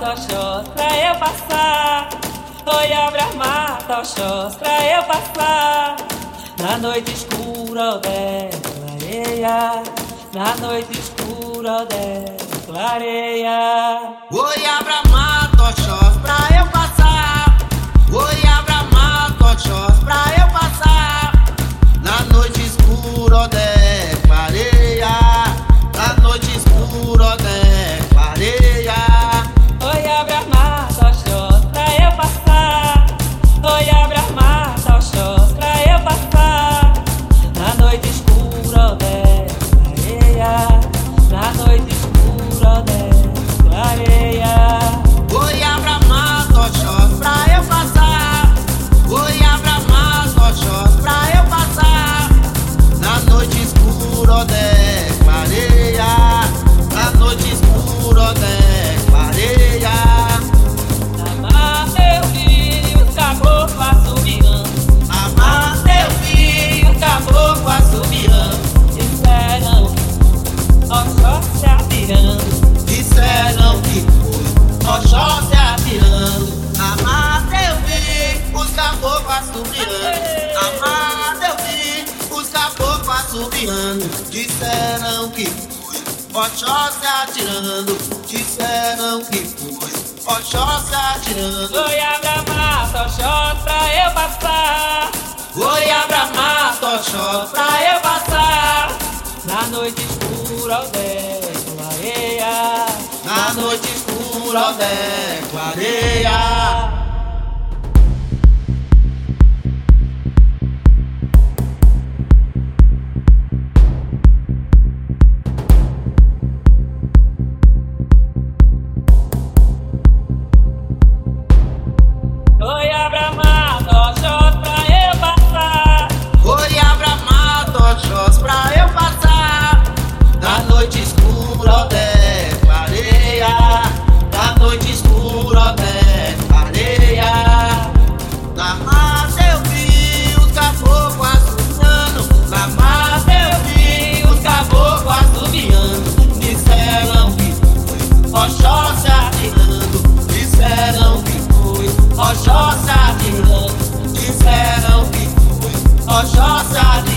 tochós pra eu passar. Foi abrir armar tochós pra eu passar. Na noite escura, odé, clareia. Na noite escura, odé, clareia. Oi, abra mato, tochós. Assobiando Amar teu filho, os caboclos assobiando Disseram que foi Oxóssi atirando Disseram que foi Oxóssi atirando. Oi, abra mata, Oxóssi pra eu passar. Oi, abra mato, Oxóssi, pra eu passar. Na noite escura, Odé, clareia Na noite escura, Odé, clareia Oi, foi Oxóssi atirando Disseram que foi Oxóssi atirando Disseram que foi Oxóssi